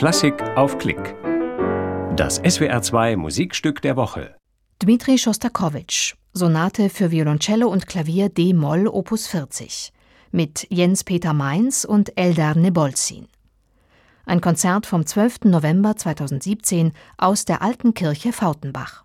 Klassik auf Klick. Das SWR2 Musikstück der Woche. Dmitri Schostakowitsch, Sonate für Violoncello und Klavier D-Moll Opus 40 mit Jens Peter Mainz und Eldar Nebolzin. Ein Konzert vom 12. November 2017 aus der Alten Kirche Fautenbach.